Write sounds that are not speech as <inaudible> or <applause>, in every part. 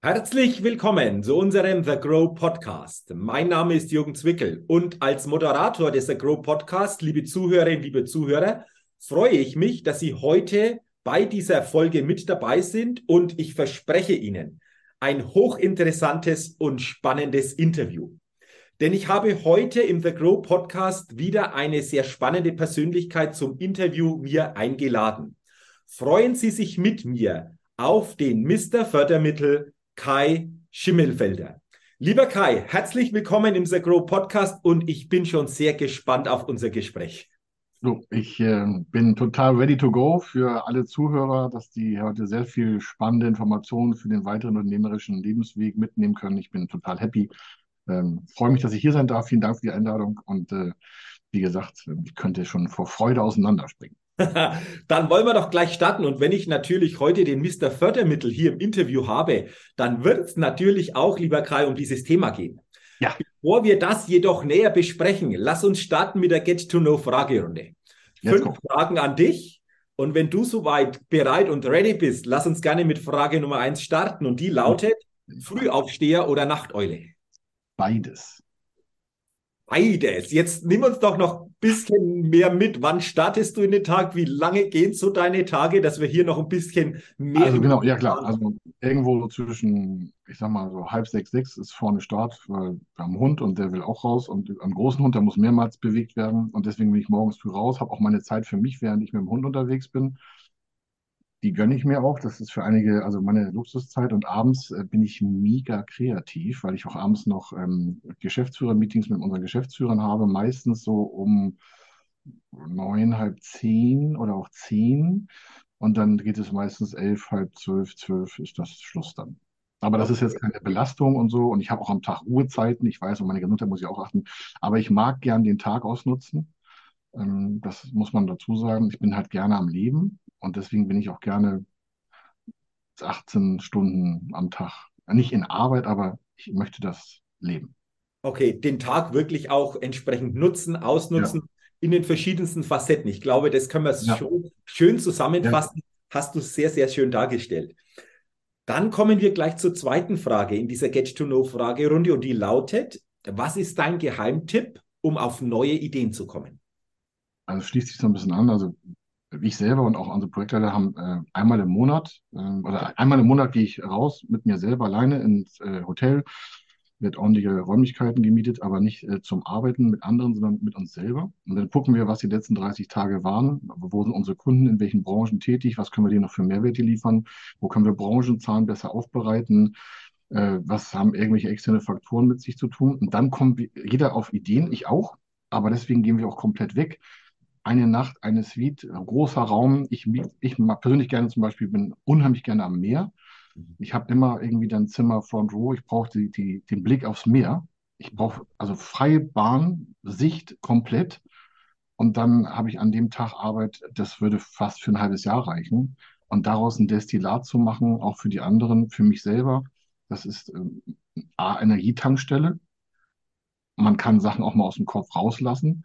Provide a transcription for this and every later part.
Herzlich willkommen zu unserem The Grow Podcast. Mein Name ist Jürgen Zwickel und als Moderator des The Grow Podcast, liebe Zuhörerinnen, liebe Zuhörer, freue ich mich, dass Sie heute bei dieser Folge mit dabei sind und ich verspreche Ihnen ein hochinteressantes und spannendes Interview. Denn ich habe heute im The Grow Podcast wieder eine sehr spannende Persönlichkeit zum Interview mir eingeladen. Freuen Sie sich mit mir auf den Mr. Fördermittel Kai Schimmelfelder. Lieber Kai, herzlich willkommen im The Grow Podcast und ich bin schon sehr gespannt auf unser Gespräch. So, ich äh, bin total ready to go für alle Zuhörer, dass die heute sehr viel spannende Informationen für den weiteren unternehmerischen Lebensweg mitnehmen können. Ich bin total happy. Ähm, freue mich, dass ich hier sein darf. Vielen Dank für die Einladung. Und äh, wie gesagt, ich könnte schon vor Freude auseinanderspringen. <laughs> dann wollen wir doch gleich starten. Und wenn ich natürlich heute den Mr. Fördermittel hier im Interview habe, dann wird es natürlich auch, lieber Kai, um dieses Thema gehen. Ja. Bevor wir das jedoch näher besprechen, lass uns starten mit der Get-to-Know-Fragerunde. Fünf go. Fragen an dich. Und wenn du soweit bereit und ready bist, lass uns gerne mit Frage Nummer eins starten. Und die lautet: Frühaufsteher oder Nachteule? Beides. Beides. Jetzt nimm uns doch noch ein bisschen mehr mit. Wann startest du in den Tag? Wie lange gehen so deine Tage, dass wir hier noch ein bisschen mehr. Also genau, ja klar. Also irgendwo zwischen, ich sag mal so halb sechs, sechs ist vorne Start, weil wir haben einen Hund und der will auch raus und einen großen Hund, der muss mehrmals bewegt werden. Und deswegen bin ich morgens früh raus, habe auch meine Zeit für mich, während ich mit dem Hund unterwegs bin die gönne ich mir auch. Das ist für einige, also meine Luxuszeit. Und abends äh, bin ich mega kreativ, weil ich auch abends noch ähm, Geschäftsführer-Meetings mit unseren Geschäftsführern habe, meistens so um neun, halb zehn oder auch zehn. Und dann geht es meistens elf, halb zwölf, zwölf ist das Schluss dann. Aber das ist jetzt keine Belastung und so. Und ich habe auch am Tag Ruhezeiten. Ich weiß, um meine Gesundheit muss ich auch achten. Aber ich mag gern den Tag ausnutzen. Ähm, das muss man dazu sagen. Ich bin halt gerne am Leben. Und deswegen bin ich auch gerne 18 Stunden am Tag, nicht in Arbeit, aber ich möchte das leben. Okay, den Tag wirklich auch entsprechend nutzen, ausnutzen ja. in den verschiedensten Facetten. Ich glaube, das können wir ja. schon schön zusammenfassen. Ja. Hast du sehr, sehr schön dargestellt. Dann kommen wir gleich zur zweiten Frage in dieser Get-to-Know-Fragerunde und die lautet, was ist dein Geheimtipp, um auf neue Ideen zu kommen? Also schließt sich so ein bisschen an. Also ich selber und auch unsere Projektleiter haben äh, einmal im Monat äh, oder einmal im Monat gehe ich raus mit mir selber alleine ins äh, Hotel, wird ordentliche Räumlichkeiten gemietet, aber nicht äh, zum Arbeiten mit anderen, sondern mit uns selber. Und dann gucken wir, was die letzten 30 Tage waren, wo sind unsere Kunden, in welchen Branchen tätig, was können wir denen noch für Mehrwerte liefern, wo können wir Branchenzahlen besser aufbereiten, äh, was haben irgendwelche externe Faktoren mit sich zu tun. Und dann kommt jeder auf Ideen, ich auch, aber deswegen gehen wir auch komplett weg eine Nacht, eine Suite, großer Raum. Ich, ich persönlich gerne zum Beispiel, bin unheimlich gerne am Meer. Mhm. Ich habe immer irgendwie dann Zimmer Front Row. Ich brauche die, die, den Blick aufs Meer. Ich brauche also freie Bahn, Sicht komplett. Und dann habe ich an dem Tag Arbeit, das würde fast für ein halbes Jahr reichen. Und daraus ein Destillat zu machen, auch für die anderen, für mich selber, das ist äh, A, Energietankstelle. Man kann Sachen auch mal aus dem Kopf rauslassen.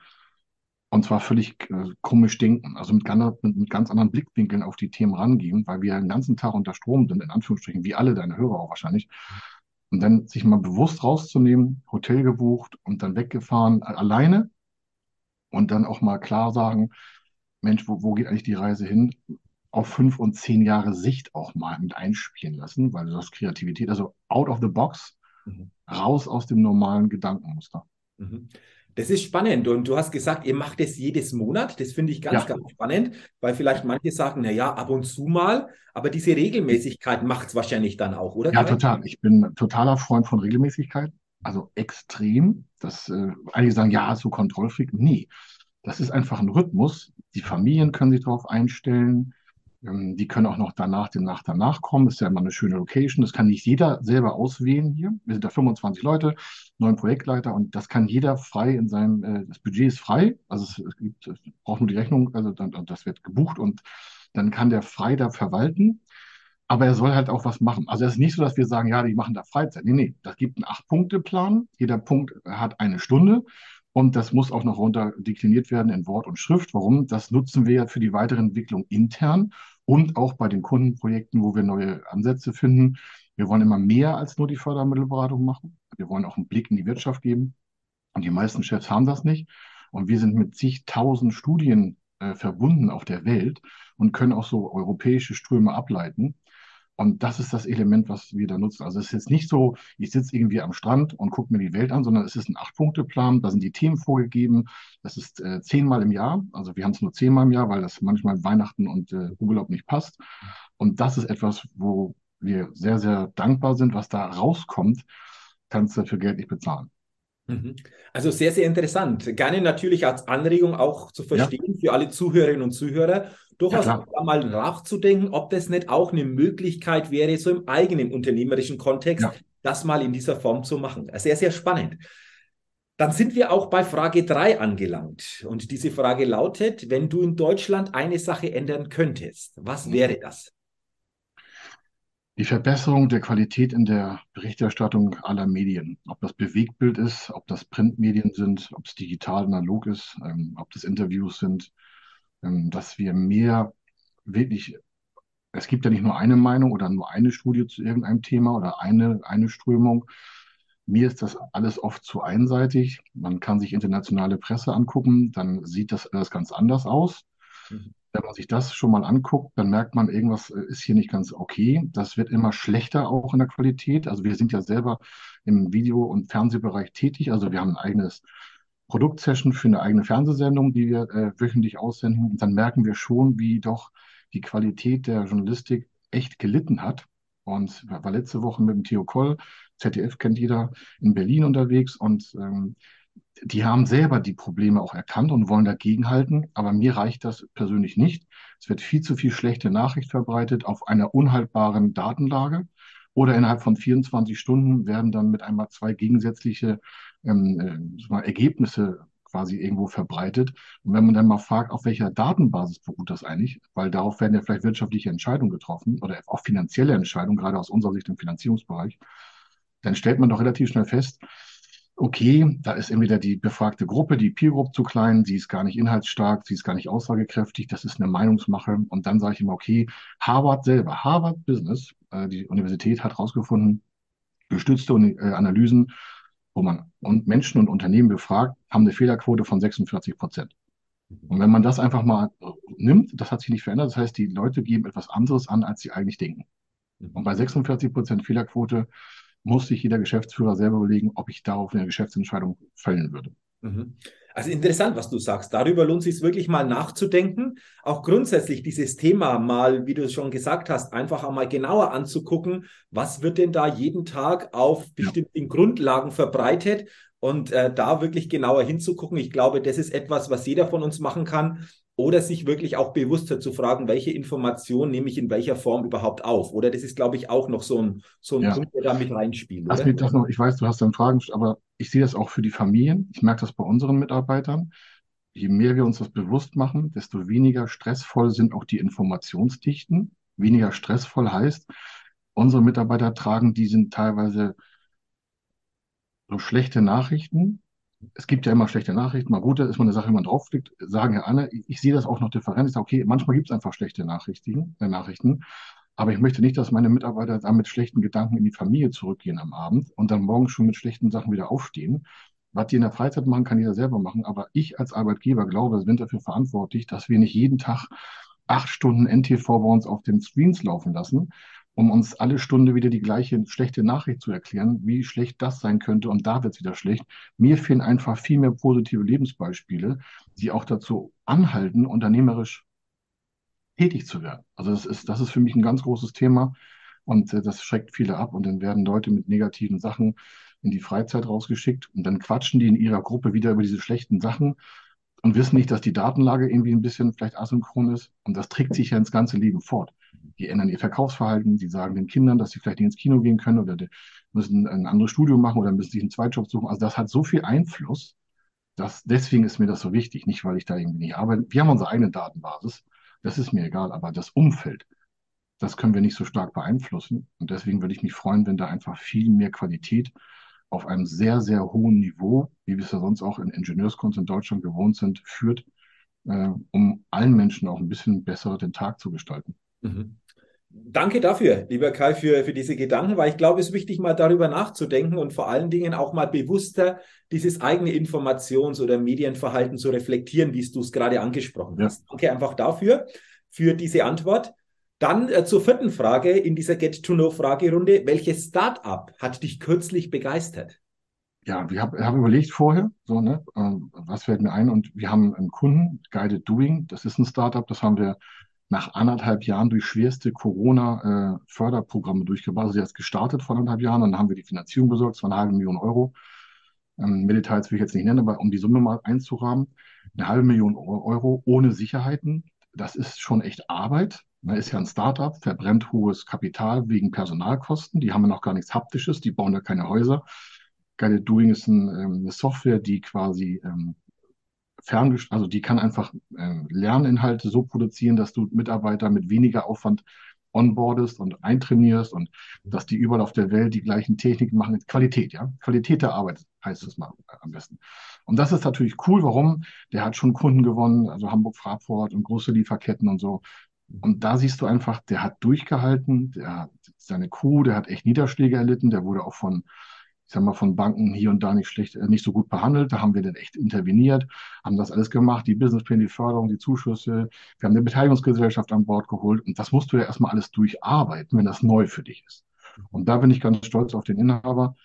Und zwar völlig äh, komisch denken, also mit ganz, mit, mit, ganz anderen Blickwinkeln auf die Themen rangehen, weil wir den ganzen Tag unter Strom sind, in Anführungsstrichen, wie alle deine Hörer auch wahrscheinlich. Und dann sich mal bewusst rauszunehmen, Hotel gebucht und dann weggefahren, alleine. Und dann auch mal klar sagen, Mensch, wo, wo geht eigentlich die Reise hin? Auf fünf und zehn Jahre Sicht auch mal mit einspielen lassen, weil das Kreativität, also out of the box, mhm. raus aus dem normalen Gedankenmuster. Mhm. Das ist spannend und du hast gesagt, ihr macht es jedes Monat. Das finde ich ganz, ja. ganz spannend, weil vielleicht manche sagen, na ja, ab und zu mal, aber diese Regelmäßigkeit macht es wahrscheinlich dann auch, oder? Ja, total. Ich bin totaler Freund von Regelmäßigkeit, also extrem. Das, äh, einige sagen, ja, so Kontrollfreak. Nee, das ist einfach ein Rhythmus. Die Familien können sich darauf einstellen. Ähm, die können auch noch danach, dem Nach danach kommen. Das ist ja immer eine schöne Location. Das kann nicht jeder selber auswählen hier. Wir sind da 25 Leute, neun Projektleiter und das kann jeder frei in seinem, äh, das Budget ist frei. Also es, es gibt, es braucht nur die Rechnung, also dann, das wird gebucht und dann kann der frei da verwalten. Aber er soll halt auch was machen. Also es ist nicht so, dass wir sagen, ja, die machen da Freizeit. Nee, nee, das gibt einen Acht-Punkte-Plan. Jeder Punkt hat eine Stunde. Und das muss auch noch runter dekliniert werden in Wort und Schrift. Warum? Das nutzen wir ja für die weitere Entwicklung intern und auch bei den Kundenprojekten, wo wir neue Ansätze finden. Wir wollen immer mehr als nur die Fördermittelberatung machen. Wir wollen auch einen Blick in die Wirtschaft geben. Und die meisten Chefs haben das nicht. Und wir sind mit zigtausend Studien äh, verbunden auf der Welt und können auch so europäische Ströme ableiten. Und das ist das Element, was wir da nutzen. Also es ist jetzt nicht so, ich sitze irgendwie am Strand und gucke mir die Welt an, sondern es ist ein Acht-Punkte-Plan, da sind die Themen vorgegeben. Das ist äh, zehnmal im Jahr. Also wir haben es nur zehnmal im Jahr, weil das manchmal Weihnachten und äh, Urlaub nicht passt. Und das ist etwas, wo wir sehr, sehr dankbar sind. Was da rauskommt, kannst du für Geld nicht bezahlen. Mhm. Also sehr, sehr interessant. Gerne natürlich als Anregung auch zu verstehen ja. für alle Zuhörerinnen und Zuhörer, durchaus ja, mal nachzudenken, ob das nicht auch eine Möglichkeit wäre, so im eigenen unternehmerischen Kontext, ja. das mal in dieser Form zu machen. Sehr, sehr spannend. Dann sind wir auch bei Frage 3 angelangt. Und diese Frage lautet, wenn du in Deutschland eine Sache ändern könntest, was mhm. wäre das? Die Verbesserung der Qualität in der Berichterstattung aller Medien, ob das Bewegtbild ist, ob das Printmedien sind, ob es digital analog ist, ähm, ob das Interviews sind, dass wir mehr wirklich, es gibt ja nicht nur eine Meinung oder nur eine Studie zu irgendeinem Thema oder eine, eine Strömung. Mir ist das alles oft zu einseitig. Man kann sich internationale Presse angucken, dann sieht das alles ganz anders aus. Mhm. Wenn man sich das schon mal anguckt, dann merkt man, irgendwas äh, ist hier nicht ganz okay. Das wird immer schlechter auch in der Qualität. Also wir sind ja selber im Video- und Fernsehbereich tätig. Also wir haben ein eigenes Produktsession für eine eigene Fernsehsendung, die wir äh, wöchentlich aussenden. Und dann merken wir schon, wie doch die Qualität der Journalistik echt gelitten hat. Und war letzte Woche mit dem Theo Koll, ZDF kennt jeder, in Berlin unterwegs und ähm, die haben selber die Probleme auch erkannt und wollen dagegenhalten, aber mir reicht das persönlich nicht. Es wird viel zu viel schlechte Nachricht verbreitet auf einer unhaltbaren Datenlage oder innerhalb von 24 Stunden werden dann mit einmal zwei gegensätzliche ähm, äh, Ergebnisse quasi irgendwo verbreitet. Und wenn man dann mal fragt, auf welcher Datenbasis beruht das eigentlich, weil darauf werden ja vielleicht wirtschaftliche Entscheidungen getroffen oder auch finanzielle Entscheidungen, gerade aus unserer Sicht im Finanzierungsbereich, dann stellt man doch relativ schnell fest, okay, da ist entweder die befragte Gruppe, die Peer Group zu klein, sie ist gar nicht inhaltsstark, sie ist gar nicht aussagekräftig, das ist eine Meinungsmache. Und dann sage ich immer, okay, Harvard selber, Harvard Business, äh, die Universität hat herausgefunden, gestützte äh, Analysen, wo man und Menschen und Unternehmen befragt, haben eine Fehlerquote von 46 Prozent. Und wenn man das einfach mal äh, nimmt, das hat sich nicht verändert, das heißt, die Leute geben etwas anderes an, als sie eigentlich denken. Und bei 46 Prozent Fehlerquote muss sich jeder Geschäftsführer selber überlegen, ob ich darauf eine Geschäftsentscheidung fällen würde. Mhm. Also interessant, was du sagst. Darüber lohnt es sich wirklich mal nachzudenken. Auch grundsätzlich dieses Thema mal, wie du es schon gesagt hast, einfach einmal genauer anzugucken. Was wird denn da jeden Tag auf bestimmten ja. Grundlagen verbreitet? Und äh, da wirklich genauer hinzugucken. Ich glaube, das ist etwas, was jeder von uns machen kann oder sich wirklich auch bewusster zu fragen, welche Information nehme ich in welcher Form überhaupt auf. Oder das ist, glaube ich, auch noch so ein, so ein ja. Punkt, der da mit reinspielt. Lass mich das noch, ich weiß, du hast dann Fragen, aber ich sehe das auch für die Familien. Ich merke das bei unseren Mitarbeitern. Je mehr wir uns das bewusst machen, desto weniger stressvoll sind auch die Informationsdichten. Weniger stressvoll heißt, unsere Mitarbeiter tragen, die sind teilweise so schlechte Nachrichten, es gibt ja immer schlechte Nachrichten, mal gute, ist mal eine Sache, wenn man draufklickt, sagen ja alle, ich, sehe das auch noch different. Ich sage, okay, manchmal gibt es einfach schlechte Nachrichten, äh, Nachrichten, aber ich möchte nicht, dass meine Mitarbeiter da mit schlechten Gedanken in die Familie zurückgehen am Abend und dann morgen schon mit schlechten Sachen wieder aufstehen. Was die in der Freizeit machen, kann jeder selber machen, aber ich als Arbeitgeber glaube, wir sind dafür verantwortlich, dass wir nicht jeden Tag acht Stunden NTV bei uns auf den Screens laufen lassen, um uns alle Stunde wieder die gleiche schlechte Nachricht zu erklären, wie schlecht das sein könnte und da wird es wieder schlecht. Mir fehlen einfach viel mehr positive Lebensbeispiele, die auch dazu anhalten, unternehmerisch tätig zu werden. Also das ist, das ist für mich ein ganz großes Thema und äh, das schreckt viele ab und dann werden Leute mit negativen Sachen in die Freizeit rausgeschickt und dann quatschen die in ihrer Gruppe wieder über diese schlechten Sachen und wissen nicht, dass die Datenlage irgendwie ein bisschen vielleicht asynchron ist und das trägt sich ja ins ganze Leben fort die ändern ihr Verkaufsverhalten, die sagen den Kindern, dass sie vielleicht nicht ins Kino gehen können oder müssen ein anderes Studium machen oder müssen sich einen Zweitjob suchen. Also das hat so viel Einfluss, dass deswegen ist mir das so wichtig, nicht weil ich da irgendwie nicht arbeite. Wir haben unsere eigene Datenbasis, das ist mir egal, aber das Umfeld, das können wir nicht so stark beeinflussen. Und deswegen würde ich mich freuen, wenn da einfach viel mehr Qualität auf einem sehr, sehr hohen Niveau, wie wir es ja sonst auch in Ingenieurskunst in Deutschland gewohnt sind, führt, äh, um allen Menschen auch ein bisschen besser den Tag zu gestalten. Mhm. Danke dafür, lieber Kai, für, für diese Gedanken, weil ich glaube, es ist wichtig, mal darüber nachzudenken und vor allen Dingen auch mal bewusster dieses eigene Informations- oder Medienverhalten zu reflektieren, wie du es gerade angesprochen ja. hast. Danke einfach dafür, für diese Antwort. Dann äh, zur vierten Frage in dieser Get-to-Know-Fragerunde. Welches Startup hat dich kürzlich begeistert? Ja, wir haben hab überlegt vorher, so, ne, äh, was fällt mir ein? Und wir haben einen Kunden, Guided Doing, das ist ein Startup, das haben wir nach anderthalb Jahren durch schwerste Corona-Förderprogramme äh, durchgebracht. Also, der ist gestartet vor anderthalb Jahren und dann haben wir die Finanzierung besorgt, das war eine halbe Million Euro. Ähm, mehr Details will ich jetzt nicht nennen, aber um die Summe mal einzurahmen, eine halbe Million Euro ohne Sicherheiten, das ist schon echt Arbeit. Man ist ja ein Startup, verbrennt hohes Kapital wegen Personalkosten. Die haben ja noch gar nichts Haptisches, die bauen ja keine Häuser. Guided Doing ist ein, ähm, eine Software, die quasi ähm, ferngest also die kann einfach ähm, Lerninhalte so produzieren, dass du Mitarbeiter mit weniger Aufwand onboardest und eintrainierst und dass die überall auf der Welt die gleichen Techniken machen. Qualität, ja. Qualität der Arbeit heißt es mal am besten. Und das ist natürlich cool. Warum? Der hat schon Kunden gewonnen, also Hamburg, Fraport und große Lieferketten und so. Und da siehst du einfach, der hat durchgehalten, der hat seine Crew, der hat echt Niederschläge erlitten, der wurde auch von sag mal, von Banken hier und da nicht schlecht, äh, nicht so gut behandelt. Da haben wir dann echt interveniert, haben das alles gemacht, die Businesspläne, die Förderung, die Zuschüsse. Wir haben eine Beteiligungsgesellschaft an Bord geholt. Und das musst du ja erstmal alles durcharbeiten, wenn das neu für dich ist. Und da bin ich ganz stolz auf den Inhaber.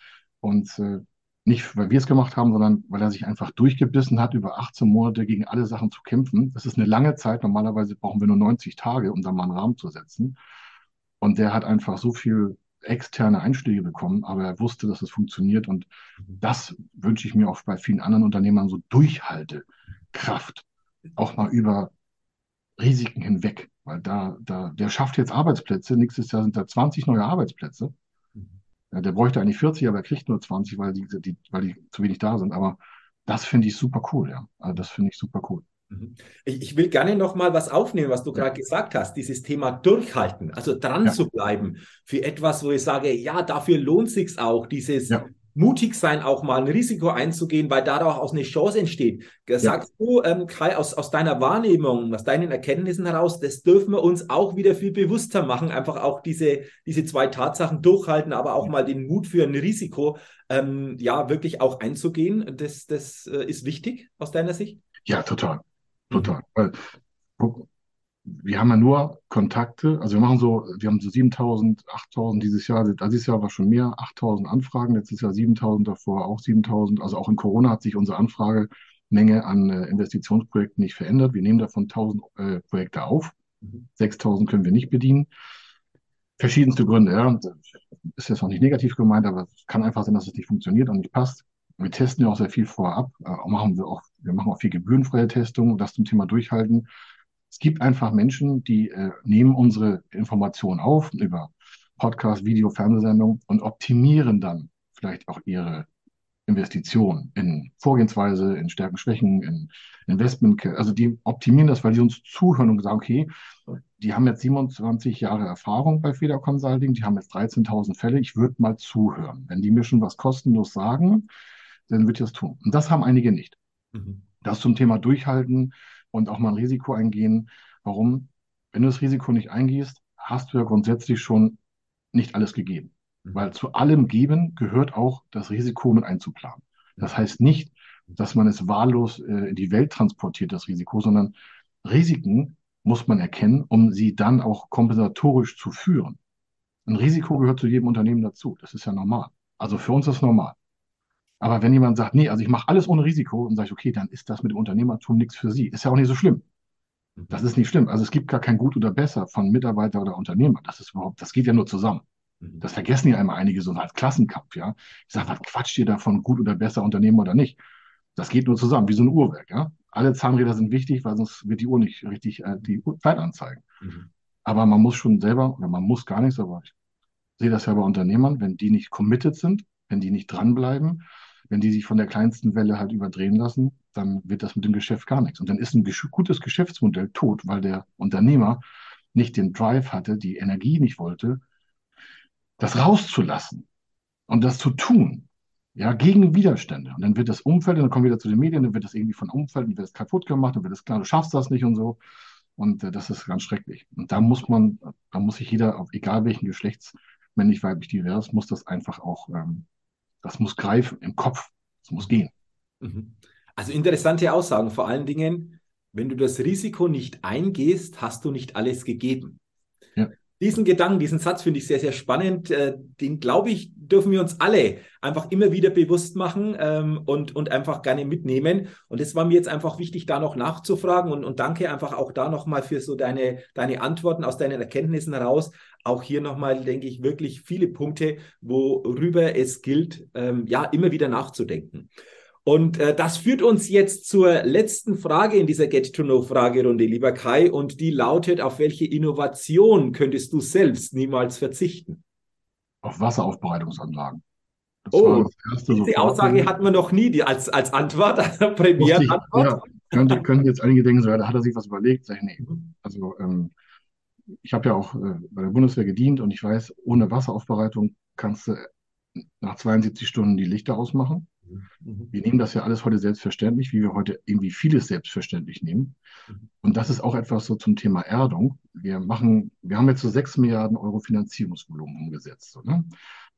Und äh, nicht, weil wir es gemacht haben, sondern weil er sich einfach durchgebissen hat, über 18 Monate gegen alle Sachen zu kämpfen. Das ist eine lange Zeit. Normalerweise brauchen wir nur 90 Tage, um da mal einen Rahmen zu setzen. Und der hat einfach so viel externe Einschläge bekommen, aber er wusste, dass es funktioniert und mhm. das wünsche ich mir auch bei vielen anderen Unternehmern so Durchhaltekraft, auch mal über Risiken hinweg, weil da, da, der schafft jetzt Arbeitsplätze, nächstes Jahr sind da 20 neue Arbeitsplätze. Mhm. Ja, der bräuchte eigentlich 40, aber er kriegt nur 20, weil die, die, weil die zu wenig da sind. Aber das finde ich super cool, ja. Also das finde ich super cool. Mhm. Ich, will gerne noch mal was aufnehmen, was du gerade gesagt hast, dieses Thema durchhalten, also dran ja. zu bleiben für etwas, wo ich sage, ja, dafür lohnt sich auch, dieses ja. mutig sein, auch mal ein Risiko einzugehen, weil daraus eine Chance entsteht. Sagst ja. du, ähm, Kai, aus, aus deiner Wahrnehmung, aus deinen Erkenntnissen heraus, das dürfen wir uns auch wieder viel bewusster machen, einfach auch diese, diese zwei Tatsachen durchhalten, aber auch mal den Mut für ein Risiko, ähm, ja, wirklich auch einzugehen. Das, das äh, ist wichtig aus deiner Sicht? Ja, total. Total. Weil wir haben ja nur Kontakte, also wir machen so, wir haben so 7000, 8000 dieses Jahr, dieses Jahr war schon mehr, 8000 Anfragen, letztes Jahr 7000, davor auch 7000. Also auch in Corona hat sich unsere Anfragemenge an äh, Investitionsprojekten nicht verändert. Wir nehmen davon 1000 äh, Projekte auf, 6000 können wir nicht bedienen. Verschiedenste Gründe, ja. Ist jetzt auch nicht negativ gemeint, aber es kann einfach sein, dass es nicht funktioniert und nicht passt. Wir testen ja auch sehr viel vorab, äh, machen wir auch, wir machen auch viel gebührenfreie Testungen, das zum Thema durchhalten. Es gibt einfach Menschen, die äh, nehmen unsere Informationen auf über Podcast, Video, Fernsehsendung und optimieren dann vielleicht auch ihre Investitionen in Vorgehensweise, in Stärken, Schwächen, in Investment. Also die optimieren das, weil die uns zuhören und sagen, okay, die haben jetzt 27 Jahre Erfahrung bei Feder Consulting, die haben jetzt 13.000 Fälle, ich würde mal zuhören. Wenn die mir schon was kostenlos sagen, dann wird das tun. Und das haben einige nicht. Mhm. Das zum Thema Durchhalten und auch mal ein Risiko eingehen. Warum? Wenn du das Risiko nicht eingehst, hast du ja grundsätzlich schon nicht alles gegeben. Mhm. Weil zu allem Geben gehört auch das Risiko mit einzuplanen. Das heißt nicht, dass man es wahllos äh, in die Welt transportiert, das Risiko, sondern Risiken muss man erkennen, um sie dann auch kompensatorisch zu führen. Ein Risiko gehört zu jedem Unternehmen dazu. Das ist ja normal. Also für uns ist es normal. Aber wenn jemand sagt, nee, also ich mache alles ohne Risiko und sage ich, okay, dann ist das mit dem Unternehmertum nichts für Sie. Ist ja auch nicht so schlimm. Das ist nicht schlimm. Also es gibt gar kein Gut oder Besser von Mitarbeiter oder Unternehmer. Das ist überhaupt, das geht ja nur zusammen. Mhm. Das vergessen ja immer einige so als Klassenkampf, ja. Ich sage, was quatscht ihr davon, gut oder besser Unternehmer oder nicht? Das geht nur zusammen, wie so ein Uhrwerk, ja. Alle Zahnräder sind wichtig, weil sonst wird die Uhr nicht richtig äh, die Zeit anzeigen. Mhm. Aber man muss schon selber, oder man muss gar nichts, aber ich sehe das ja bei Unternehmern, wenn die nicht committed sind, wenn die nicht dranbleiben, wenn die sich von der kleinsten Welle halt überdrehen lassen, dann wird das mit dem Geschäft gar nichts. Und dann ist ein gutes Geschäftsmodell tot, weil der Unternehmer nicht den Drive hatte, die Energie nicht wollte, das rauszulassen und das zu tun. Ja, gegen Widerstände. Und dann wird das Umfeld, und dann kommen wir wieder zu den Medien, dann wird das irgendwie von Umfeld, dann wird es kaputt gemacht, dann wird es klar, du schaffst das nicht und so. Und äh, das ist ganz schrecklich. Und da muss man, da muss sich jeder, egal welchen Geschlechts, männlich, weiblich, divers, muss das einfach auch, ähm, das muss greifen im Kopf. Es muss gehen. Mhm. Also interessante Aussagen. Vor allen Dingen, wenn du das Risiko nicht eingehst, hast du nicht alles gegeben. Ja. Diesen Gedanken, diesen Satz finde ich sehr, sehr spannend. Äh, den, glaube ich, dürfen wir uns alle einfach immer wieder bewusst machen ähm, und, und einfach gerne mitnehmen. Und es war mir jetzt einfach wichtig, da noch nachzufragen und, und danke einfach auch da nochmal für so deine, deine Antworten aus deinen Erkenntnissen heraus. Auch hier nochmal, denke ich, wirklich viele Punkte, worüber es gilt, ähm, ja, immer wieder nachzudenken. Und äh, das führt uns jetzt zur letzten Frage in dieser Get-to-Know-Fragerunde, lieber Kai. Und die lautet, auf welche Innovation könntest du selbst niemals verzichten? Auf Wasseraufbereitungsanlagen. Das oh, diese Aussage hatten wir noch nie die als, als Antwort, <laughs> Premierenantwort. Ja, könnte, könnten jetzt einige denken, so, ja, da hat er sich was überlegt. Sag ich, nee. Mhm. Also ähm, ich habe ja auch äh, bei der Bundeswehr gedient und ich weiß, ohne Wasseraufbereitung kannst du nach 72 Stunden die Lichter ausmachen. Mhm. Wir nehmen das ja alles heute selbstverständlich, wie wir heute irgendwie vieles selbstverständlich nehmen. Mhm. Und das ist auch etwas so zum Thema Erdung. Wir machen, wir haben jetzt so 6 Milliarden Euro Finanzierungsvolumen umgesetzt. So, ne?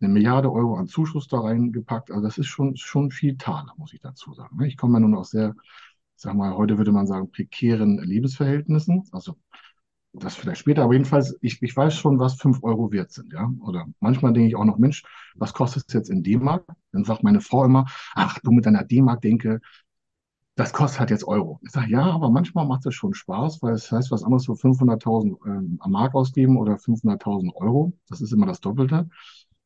Eine Milliarde Euro an Zuschuss da reingepackt. Also das ist schon, schon viel Taler, muss ich dazu sagen. Ne? Ich komme ja nun aus sehr, sag mal, heute würde man sagen, prekären Lebensverhältnissen. Also das vielleicht später, aber jedenfalls, ich, ich weiß schon, was 5 Euro wert sind, ja. Oder manchmal denke ich auch noch, Mensch, was kostet es jetzt in D-Mark? Dann sagt meine Frau immer, ach, du mit deiner D-Mark denke, das kostet halt jetzt Euro. Ich sage, ja, aber manchmal macht es schon Spaß, weil es heißt was anderes, so 500.000 ähm, am Mark ausgeben oder 500.000 Euro. Das ist immer das Doppelte.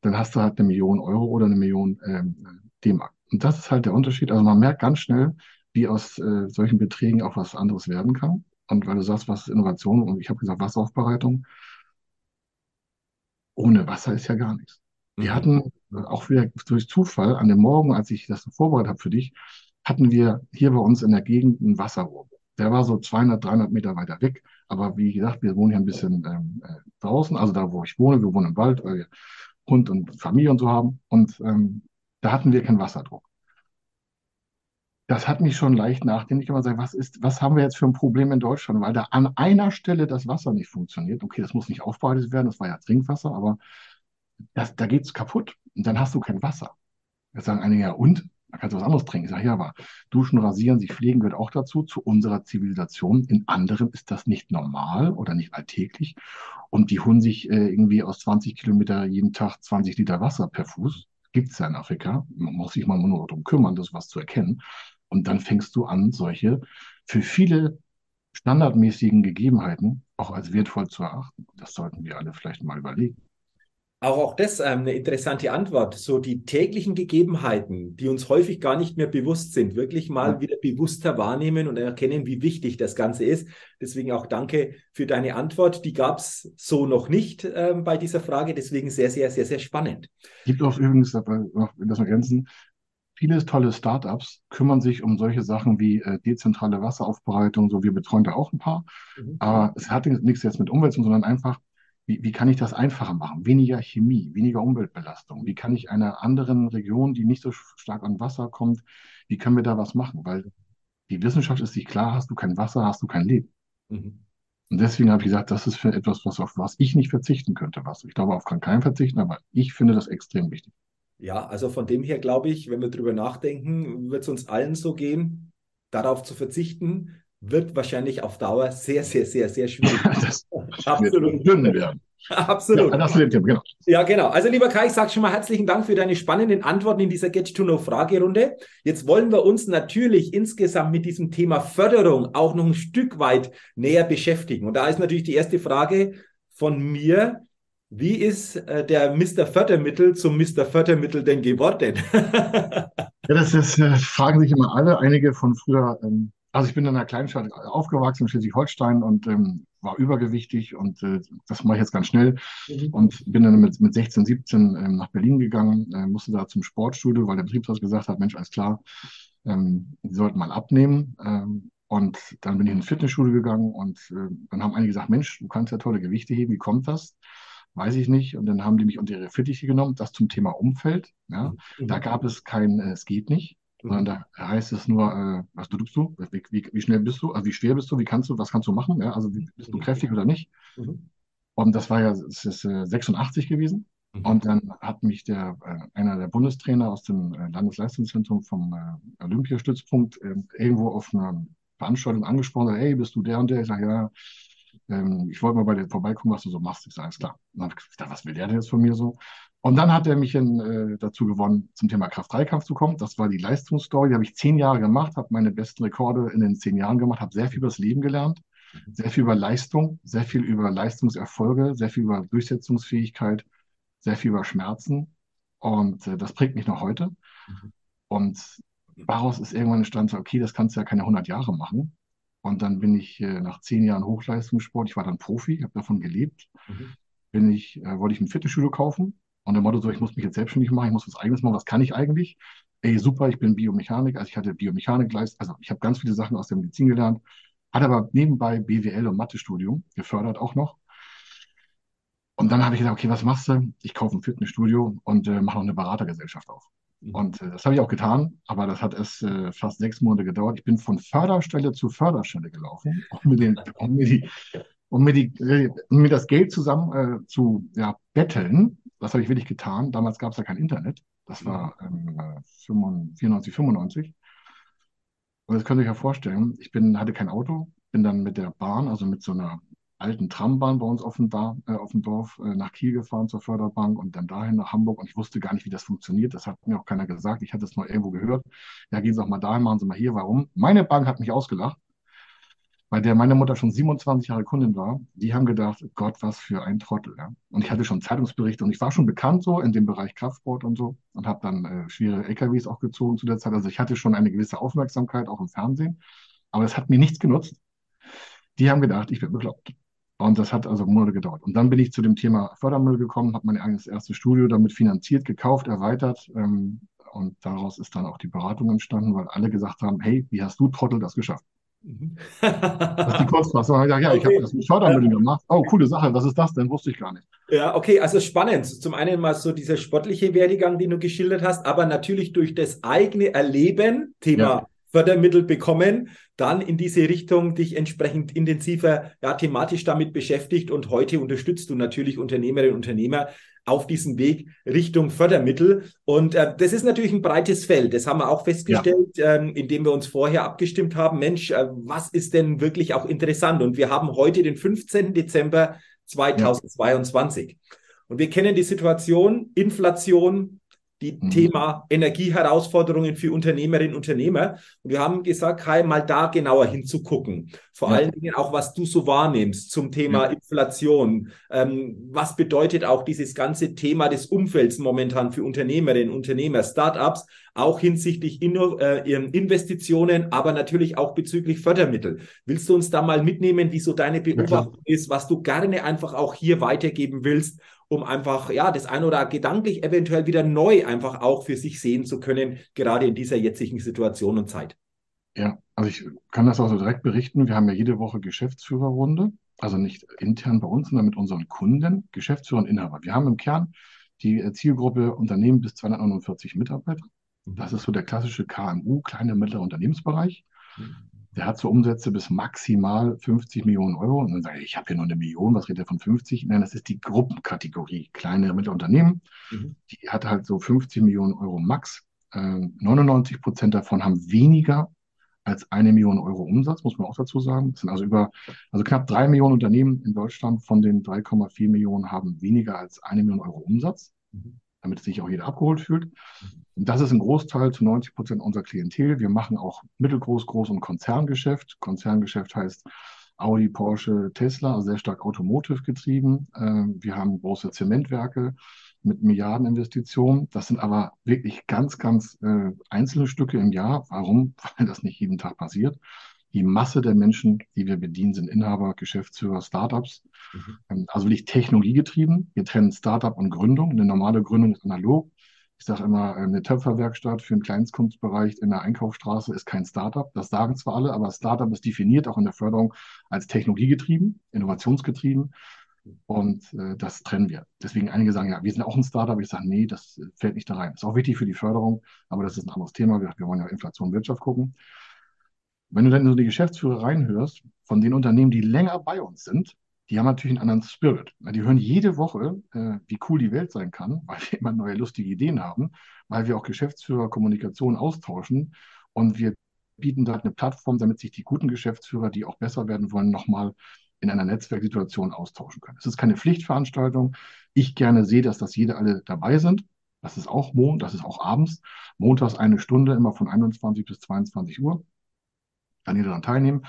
Dann hast du halt eine Million Euro oder eine Million ähm, D-Mark. Und das ist halt der Unterschied. Also man merkt ganz schnell, wie aus äh, solchen Beträgen auch was anderes werden kann. Und weil du sagst, was ist Innovation? Und ich habe gesagt, Wasseraufbereitung. Ohne Wasser ist ja gar nichts. Wir mhm. hatten auch wieder durch Zufall an dem Morgen, als ich das vorbereitet habe für dich, hatten wir hier bei uns in der Gegend einen Wasserrohr. Der war so 200, 300 Meter weiter weg. Aber wie gesagt, wir wohnen hier ein bisschen ähm, äh, draußen, also da, wo ich wohne. Wir wohnen im Wald, weil wir Hund und Familie und so haben. Und ähm, da hatten wir keinen Wasserdruck das hat mich schon leicht nachdenklich gemacht. Was ist, was haben wir jetzt für ein Problem in Deutschland? Weil da an einer Stelle das Wasser nicht funktioniert. Okay, das muss nicht aufbereitet werden, das war ja Trinkwasser, aber das, da es kaputt. Und dann hast du kein Wasser. Jetzt sagen einige, ja, und? Da kannst du was anderes trinken. Ich sage, ja, aber duschen, rasieren, sich pflegen gehört auch dazu, zu unserer Zivilisation. In anderen ist das nicht normal oder nicht alltäglich. Und die holen sich äh, irgendwie aus 20 Kilometer jeden Tag 20 Liter Wasser per Fuß. Gibt es ja in Afrika. Man muss sich mal nur darum kümmern, das was zu erkennen. Und dann fängst du an, solche für viele standardmäßigen Gegebenheiten auch als wertvoll zu erachten. Das sollten wir alle vielleicht mal überlegen. Auch, auch das ähm, eine interessante Antwort. So die täglichen Gegebenheiten, die uns häufig gar nicht mehr bewusst sind, wirklich mal wieder bewusster wahrnehmen und erkennen, wie wichtig das Ganze ist. Deswegen auch danke für deine Antwort. Die gab es so noch nicht ähm, bei dieser Frage. Deswegen sehr, sehr, sehr, sehr spannend. Gibt auch übrigens, noch das ergänzen, Viele tolle Startups kümmern sich um solche Sachen wie äh, dezentrale Wasseraufbereitung, so wir betreuen da auch ein paar. Mhm. Aber es hat nichts jetzt mit Umwelt, sondern einfach, wie, wie kann ich das einfacher machen? Weniger Chemie, weniger Umweltbelastung. Wie kann ich einer anderen Region, die nicht so stark an Wasser kommt, wie können wir da was machen? Weil die Wissenschaft ist sich klar, hast du kein Wasser, hast du kein Leben. Mhm. Und deswegen habe ich gesagt, das ist für etwas, was, auf was ich nicht verzichten könnte. Was. Ich glaube, auf kann keinen verzichten, aber ich finde das extrem wichtig. Ja, also von dem her glaube ich, wenn wir drüber nachdenken, wird es uns allen so gehen, darauf zu verzichten, wird wahrscheinlich auf Dauer sehr, sehr, sehr, sehr schwierig. <laughs> das <laughs> Absolut. Wird werden. <laughs> Absolut. Ja, das genau. ja, genau. Also, lieber Kai, ich sage schon mal herzlichen Dank für deine spannenden Antworten in dieser Get-to-Know-Fragerunde. Jetzt wollen wir uns natürlich insgesamt mit diesem Thema Förderung auch noch ein Stück weit näher beschäftigen. Und da ist natürlich die erste Frage von mir. Wie ist äh, der Mr. Fördermittel zum Mr. Fördermittel denn geworden? <laughs> ja, das ist, äh, fragen sich immer alle. Einige von früher, ähm, also ich bin in einer Kleinstadt aufgewachsen, in Schleswig-Holstein und ähm, war übergewichtig und äh, das mache ich jetzt ganz schnell mhm. und bin dann mit, mit 16, 17 ähm, nach Berlin gegangen, äh, musste da zum Sportstudio, weil der Betriebsrat gesagt hat, Mensch, alles klar, ähm, die sollten mal abnehmen. Ähm, und dann bin ich ins Fitnessstudio gegangen und äh, dann haben einige gesagt, Mensch, du kannst ja tolle Gewichte heben, wie kommt das? Weiß ich nicht. Und dann haben die mich unter ihre Fittiche genommen, das zum Thema Umfeld. Ja. Mhm. Da gab es kein, äh, es geht nicht. sondern da heißt es nur, äh, was drückst du, wie, wie, wie schnell bist du, also wie schwer bist du, wie kannst du, was kannst du machen, ja? also wie, bist du kräftig oder nicht. Mhm. Und das war ja, es ist äh, 86 gewesen. Mhm. Und dann hat mich der, äh, einer der Bundestrainer aus dem äh, Landesleistungszentrum vom äh, Olympiastützpunkt äh, irgendwo auf einer Veranstaltung angesprochen, hey, bist du der und der? Ich sage, ja, ähm, ich wollte mal bei dir vorbeikommen, was du so machst. Ich sage, alles klar. Und dann habe ich gedacht, was will der denn jetzt von mir so? Und dann hat er mich in, äh, dazu gewonnen, zum Thema Kraft-3-Kampf zu kommen. Das war die Leistungsstory. Die habe ich zehn Jahre gemacht, habe meine besten Rekorde in den zehn Jahren gemacht, habe sehr viel über das Leben gelernt, sehr viel über Leistung, sehr viel über Leistungserfolge, sehr viel über Durchsetzungsfähigkeit, sehr viel über Schmerzen. Und äh, das prägt mich noch heute. Mhm. Und daraus ist irgendwann entstanden, okay, das kannst du ja keine 100 Jahre machen. Und dann bin ich äh, nach zehn Jahren Hochleistungssport, ich war dann Profi, habe davon gelebt, mhm. bin ich, äh, wollte ich ein Fitnessstudio kaufen und der Motto so, ich muss mich jetzt selbstständig machen, ich muss was eigenes machen, was kann ich eigentlich? Ey, super, ich bin Biomechanik, also ich hatte Biomechanik, also ich habe ganz viele Sachen aus der Medizin gelernt, hatte aber nebenbei BWL und Mathestudium gefördert auch noch. Und dann habe ich gesagt, okay, was machst du? Ich kaufe ein Fitnessstudio und äh, mache noch eine Beratergesellschaft auf. Mhm. Und äh, das habe ich auch getan, aber das hat erst äh, fast sechs Monate gedauert. Ich bin von Förderstelle zu Förderstelle gelaufen, um mir, den, um mir, die, um mir, die, um mir das Geld zusammen äh, zu ja, betteln. Das habe ich wirklich getan. Damals gab es ja kein Internet. Das war ähm, 94, 95. Und das könnt ihr euch ja vorstellen. Ich bin, hatte kein Auto, bin dann mit der Bahn, also mit so einer alten Trambahn bei uns da äh, auf dem Dorf äh, nach Kiel gefahren zur Förderbank und dann dahin nach Hamburg und ich wusste gar nicht, wie das funktioniert. Das hat mir auch keiner gesagt. Ich hatte es mal irgendwo gehört. Ja, gehen Sie auch mal dahin, machen Sie mal hier. Warum? Meine Bank hat mich ausgelacht, weil der meine Mutter schon 27 Jahre Kundin war. Die haben gedacht, Gott, was für ein Trottel. Ja? Und ich hatte schon Zeitungsberichte und ich war schon bekannt so in dem Bereich Kraftsport und so und habe dann äh, schwere LKWs auch gezogen zu der Zeit. Also ich hatte schon eine gewisse Aufmerksamkeit auch im Fernsehen, aber es hat mir nichts genutzt. Die haben gedacht, ich bin bekloppt. Und das hat also Monate gedauert. Und dann bin ich zu dem Thema Fördermittel gekommen, habe mein eigenes erstes Studio damit finanziert, gekauft, erweitert. Ähm, und daraus ist dann auch die Beratung entstanden, weil alle gesagt haben, hey, wie hast du Trottel das geschafft? Mhm. das ist die Kurzfassung. Ich gesagt, ja, okay. ich habe das mit Fördermitteln gemacht. Oh, coole Sache, was ist das denn? Wusste ich gar nicht. Ja, okay, also spannend. Zum einen mal so dieser sportliche Werdegang, den du geschildert hast, aber natürlich durch das eigene Erleben, Thema ja. Fördermittel bekommen, dann in diese Richtung dich entsprechend intensiver ja, thematisch damit beschäftigt und heute unterstützt du natürlich Unternehmerinnen und Unternehmer auf diesem Weg Richtung Fördermittel. Und äh, das ist natürlich ein breites Feld. Das haben wir auch festgestellt, ja. ähm, indem wir uns vorher abgestimmt haben. Mensch, äh, was ist denn wirklich auch interessant? Und wir haben heute den 15. Dezember 2022. Ja. Und wir kennen die Situation, Inflation, die mhm. Thema Energieherausforderungen für Unternehmerinnen und Unternehmer. Und wir haben gesagt, Kai, mal da genauer hinzugucken. Vor ja. allen Dingen auch, was du so wahrnimmst zum Thema ja. Inflation. Ähm, was bedeutet auch dieses ganze Thema des Umfelds momentan für Unternehmerinnen, Unternehmer, Startups, auch hinsichtlich Inno äh, Investitionen, aber natürlich auch bezüglich Fördermittel. Willst du uns da mal mitnehmen, wie so deine Beobachtung ja, ist, was du gerne einfach auch hier weitergeben willst um einfach, ja, das ein oder gedanklich eventuell wieder neu einfach auch für sich sehen zu können, gerade in dieser jetzigen Situation und Zeit. Ja, also ich kann das auch so direkt berichten. Wir haben ja jede Woche Geschäftsführerrunde, also nicht intern bei uns, sondern mit unseren Kunden, Geschäftsführer und Inhaber. Wir haben im Kern die Zielgruppe Unternehmen bis 249 Mitarbeiter. Mhm. Das ist so der klassische KMU, kleine und mittlere Unternehmensbereich. Mhm der hat so Umsätze bis maximal 50 Millionen Euro. Und dann sage ich, ich habe hier nur eine Million, was redet er von 50? Nein, das ist die Gruppenkategorie, kleine Mittelunternehmen. Mhm. Die hat halt so 50 Millionen Euro max. Äh, 99 Prozent davon haben weniger als eine Million Euro Umsatz, muss man auch dazu sagen. Das sind also über, also knapp drei Millionen Unternehmen in Deutschland von den 3,4 Millionen haben weniger als eine Million Euro Umsatz. Mhm damit sich auch jeder abgeholt fühlt. Und das ist ein Großteil zu 90 Prozent unserer Klientel. Wir machen auch mittelgroß, groß und Konzerngeschäft. Konzerngeschäft heißt Audi, Porsche, Tesla, also sehr stark Automotive getrieben. Ähm, wir haben große Zementwerke mit Milliardeninvestitionen. Das sind aber wirklich ganz, ganz äh, einzelne Stücke im Jahr. Warum? <laughs> Weil das nicht jeden Tag passiert. Die Masse der Menschen, die wir bedienen, sind Inhaber, Geschäftsführer, Startups. Mhm. Ähm, also wirklich technologiegetrieben. Wir trennen Startup und Gründung. Eine normale Gründung ist analog. Ich sage immer, eine Töpferwerkstatt für den Kleinstkunstbereich in der Einkaufsstraße ist kein Startup. Das sagen zwar alle, aber Startup ist definiert auch in der Förderung als technologiegetrieben, innovationsgetrieben. Und äh, das trennen wir. Deswegen einige sagen, ja, wir sind auch ein Startup. Ich sage, nee, das fällt nicht da rein. Ist auch wichtig für die Förderung, aber das ist ein anderes Thema. Wir, wir wollen ja Inflation und Wirtschaft gucken. Wenn du dann so die Geschäftsführer reinhörst, von den Unternehmen, die länger bei uns sind, die haben natürlich einen anderen Spirit. Die hören jede Woche, äh, wie cool die Welt sein kann, <laughs> weil wir immer neue lustige Ideen haben, weil wir auch Geschäftsführer Kommunikation austauschen und wir bieten da eine Plattform, damit sich die guten Geschäftsführer, die auch besser werden wollen, nochmal in einer Netzwerksituation austauschen können. Es ist keine Pflichtveranstaltung. Ich gerne sehe, dass das jede alle dabei sind. Das ist auch Mond, das ist auch abends. Montags eine Stunde, immer von 21 bis 22 Uhr. Kann jeder daran teilnehmen.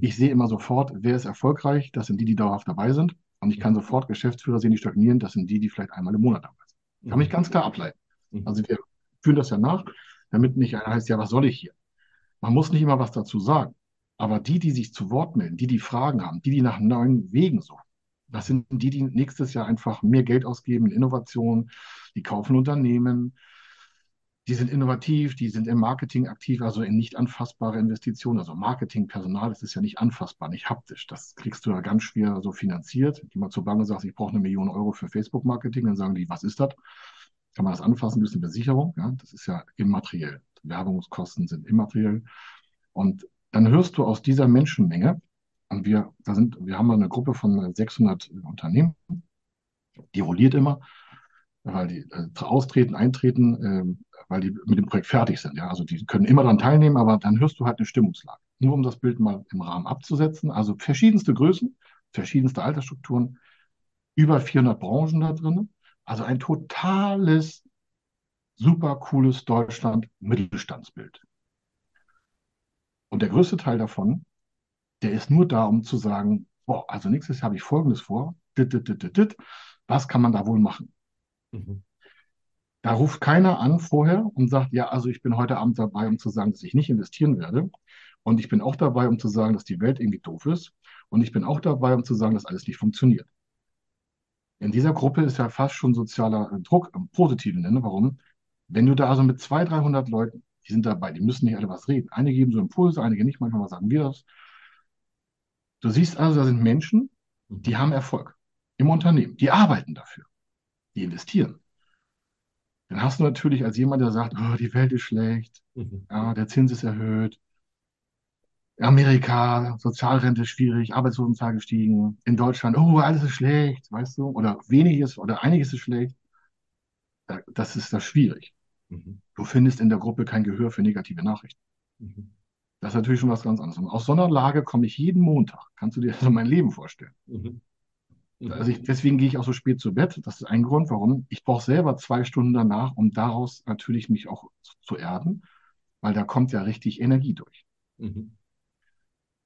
Ich sehe immer sofort, wer ist erfolgreich. Das sind die, die dauerhaft dabei sind. Und ich kann sofort Geschäftsführer sehen, die stagnieren. Das sind die, die vielleicht einmal im Monat dabei sind. Kann mich ganz klar ableiten. Mhm. Also wir führen das ja nach, damit nicht einer heißt, ja, was soll ich hier? Man muss nicht immer was dazu sagen. Aber die, die sich zu Wort melden, die, die Fragen haben, die, die nach neuen Wegen suchen, das sind die, die nächstes Jahr einfach mehr Geld ausgeben in Innovation, die kaufen Unternehmen, die sind innovativ, die sind im Marketing aktiv, also in nicht anfassbare Investitionen. Also Marketingpersonal, das ist ja nicht anfassbar, nicht haptisch. Das kriegst du ja ganz schwer so finanziert. Die mal zur Bank und sagst, ich brauche eine Million Euro für Facebook-Marketing, dann sagen die, was ist das? Kann man das anfassen, ein bisschen Besicherung? Ja, das ist ja immateriell. Werbungskosten sind immateriell. Und dann hörst du aus dieser Menschenmenge, und wir, da sind, wir haben eine Gruppe von 600 Unternehmen, die rolliert immer, weil die äh, austreten, eintreten, äh, weil die mit dem Projekt fertig sind. Ja? Also die können immer daran teilnehmen, aber dann hörst du halt eine Stimmungslage. Nur um das Bild mal im Rahmen abzusetzen. Also verschiedenste Größen, verschiedenste Altersstrukturen, über 400 Branchen da drin. Also ein totales, super cooles Deutschland-Mittelstandsbild. Und der größte Teil davon, der ist nur da, um zu sagen, boah, also nächstes Jahr habe ich Folgendes vor, dit, dit, dit, dit, was kann man da wohl machen? Mhm. Da ruft keiner an vorher und sagt, ja, also ich bin heute Abend dabei, um zu sagen, dass ich nicht investieren werde. Und ich bin auch dabei, um zu sagen, dass die Welt irgendwie doof ist. Und ich bin auch dabei, um zu sagen, dass alles nicht funktioniert. In dieser Gruppe ist ja fast schon sozialer Druck im positiven Sinne. Warum? Wenn du da also mit 200, 300 Leuten die sind dabei, die müssen nicht alle was reden. Einige geben so Impulse, einige nicht, manchmal sagen wir das. Du siehst also, da sind Menschen, die haben Erfolg im Unternehmen, die arbeiten dafür, die investieren. Dann hast du natürlich als jemand, der sagt, oh, die Welt ist schlecht, mhm. ja, der Zins ist erhöht, Amerika, Sozialrente ist schwierig, Arbeitslosenzahl gestiegen, in Deutschland, oh, alles ist schlecht, weißt du, oder wenig ist, oder einiges ist schlecht. Das ist das schwierig. Mhm. Du findest in der Gruppe kein Gehör für negative Nachrichten. Mhm. Das ist natürlich schon was ganz anderes. Und aus so einer Lage komme ich jeden Montag. Kannst du dir also mein Leben vorstellen? Mhm. Also ich, deswegen gehe ich auch so spät zu Bett. Das ist ein Grund, warum. Ich brauche selber zwei Stunden danach, um daraus natürlich mich auch zu, zu erden, weil da kommt ja richtig Energie durch. Mhm.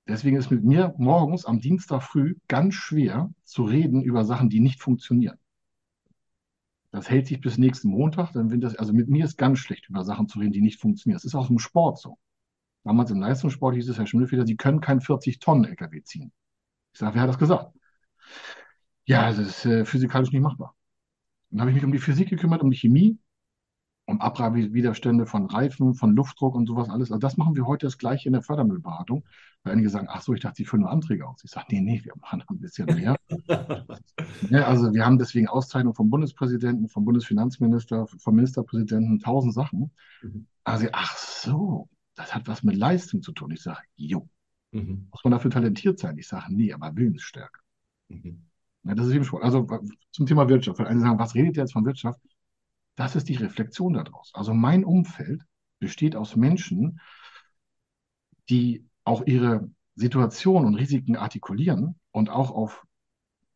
Deswegen ist mit mir morgens am Dienstag früh ganz schwer zu reden über Sachen, die nicht funktionieren. Das hält sich bis nächsten Montag. Dann wird das, also mit mir ist ganz schlecht, über Sachen zu reden, die nicht funktionieren. Das ist auch im Sport so. Damals im Leistungssport hieß es, Herr Schimmelfeder, Sie können keinen 40-Tonnen-LKW ziehen. Ich sage, wer hat das gesagt? Ja, das ist äh, physikalisch nicht machbar. Dann habe ich mich um die Physik gekümmert, um die Chemie um Abreibewiderstände von Reifen, von Luftdruck und sowas alles. Also das machen wir heute das gleiche in der Fördermittelberatung. Weil einige sagen, ach so, ich dachte, Sie füllen nur Anträge aus. Ich sage, nee, nee, wir machen ein bisschen mehr. <laughs> ja, also wir haben deswegen Auszeichnungen vom Bundespräsidenten, vom Bundesfinanzminister, vom Ministerpräsidenten, tausend Sachen. Mhm. Also, ach so, das hat was mit Leistung zu tun. Ich sage, jo. Mhm. Muss man dafür talentiert sein? Ich sage, nee, aber Willensstärke. Mhm. Ja, das ist eben schon. Also zum Thema Wirtschaft. Weil einige sagen, was redet ihr jetzt von Wirtschaft? Das ist die Reflexion daraus. Also mein Umfeld besteht aus Menschen, die auch ihre Situation und Risiken artikulieren und auch auf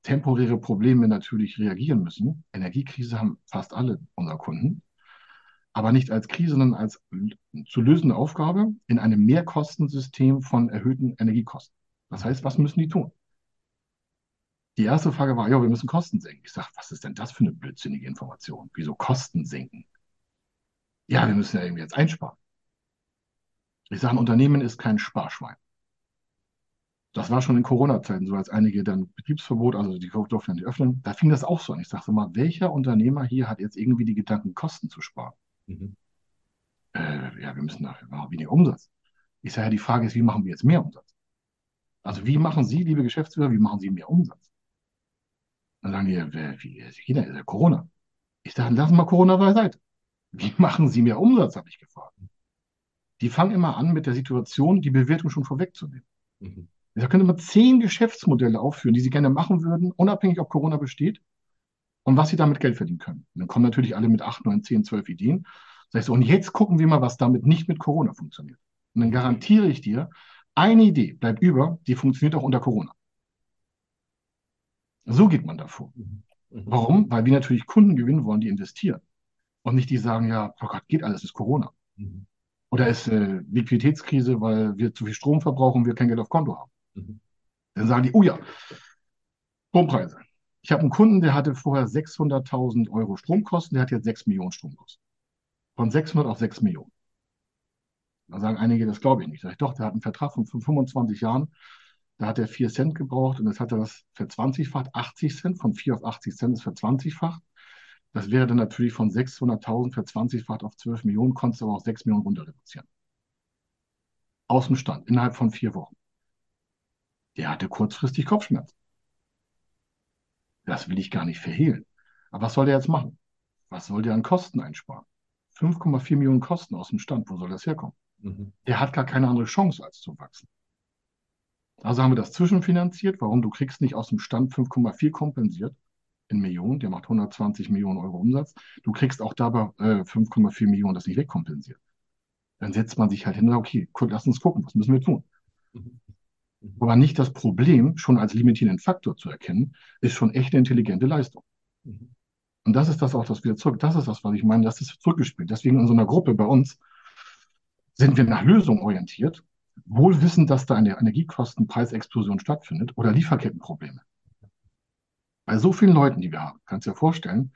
temporäre Probleme natürlich reagieren müssen. Energiekrise haben fast alle unserer Kunden, aber nicht als Krise, sondern als zu lösende Aufgabe in einem Mehrkostensystem von erhöhten Energiekosten. Das heißt, was müssen die tun? Die erste Frage war, ja, wir müssen Kosten senken. Ich sage, was ist denn das für eine blödsinnige Information? Wieso Kosten senken? Ja, wir müssen ja irgendwie jetzt einsparen. Ich sage, ein Unternehmen ist kein Sparschwein. Das war schon in Corona-Zeiten so, als einige dann Betriebsverbot, also die durften nicht öffnen. Da fing das auch so an. Ich sage mal, welcher Unternehmer hier hat jetzt irgendwie die Gedanken, Kosten zu sparen? Mhm. Äh, ja, wir müssen dafür weniger Umsatz. Ich sage ja, die Frage ist, wie machen wir jetzt mehr Umsatz? Also wie machen Sie, liebe Geschäftsführer, wie machen Sie mehr Umsatz? Dann sagen die, wie, China ist ja Corona. Ich sage, lassen wir Corona beiseite. Wie <laughs> machen Sie mehr Umsatz, habe ich gefragt. Die fangen immer an, mit der Situation die Bewertung schon vorwegzunehmen. Mhm. Da könnte man zehn Geschäftsmodelle aufführen, die Sie gerne machen würden, unabhängig, ob Corona besteht und was Sie damit Geld verdienen können. Und dann kommen natürlich alle mit acht, neun, zehn, zwölf Ideen. Ich so, und jetzt gucken wir mal, was damit nicht mit Corona funktioniert. Und dann garantiere ich dir, eine Idee bleibt über, die funktioniert auch unter Corona. So geht man davor. Mhm. Mhm. Warum? Weil wir natürlich Kunden gewinnen wollen, die investieren. Und nicht die sagen, ja, oh Gott, geht alles, ist Corona. Mhm. Oder ist äh, Liquiditätskrise, weil wir zu viel Strom verbrauchen und wir kein Geld auf Konto haben. Mhm. Dann sagen die, oh ja, Strompreise. Ich habe einen Kunden, der hatte vorher 600.000 Euro Stromkosten, der hat jetzt 6 Millionen Stromkosten. Von 600 auf 6 Millionen. Da sagen einige, das glaube ich nicht. Sag ich, doch, der hat einen Vertrag von 25 Jahren, da hat er 4 Cent gebraucht und jetzt hat er das verzwanzigfacht, 80 Cent, von 4 auf 80 Cent ist verzwanzigfacht. Das wäre dann natürlich von 600.000 verzwanzigfacht auf 12 Millionen, konntest aber auch 6 Millionen runter reduzieren. Aus dem Stand, innerhalb von vier Wochen. Der hatte kurzfristig Kopfschmerzen. Das will ich gar nicht verhehlen. Aber was soll der jetzt machen? Was soll der an Kosten einsparen? 5,4 Millionen Kosten aus dem Stand, wo soll das herkommen? Mhm. Der hat gar keine andere Chance, als zu wachsen. Also haben wir das zwischenfinanziert. Warum? Du kriegst nicht aus dem Stand 5,4 kompensiert in Millionen. Der macht 120 Millionen Euro Umsatz. Du kriegst auch dabei äh, 5,4 Millionen das nicht wegkompensiert. Dann setzt man sich halt hin und sagt, okay, lass uns gucken, was müssen wir tun? Mhm. Aber nicht das Problem schon als limitierenden Faktor zu erkennen, ist schon echt eine intelligente Leistung. Mhm. Und das ist das auch, das wieder zurück. Das ist das, was ich meine, das ist zurückgespielt. Deswegen in so einer Gruppe bei uns sind wir nach Lösungen orientiert, wohl wissend, dass da eine Energiekostenpreisexplosion stattfindet oder Lieferkettenprobleme. Bei so vielen Leuten, die wir haben, kannst du dir vorstellen,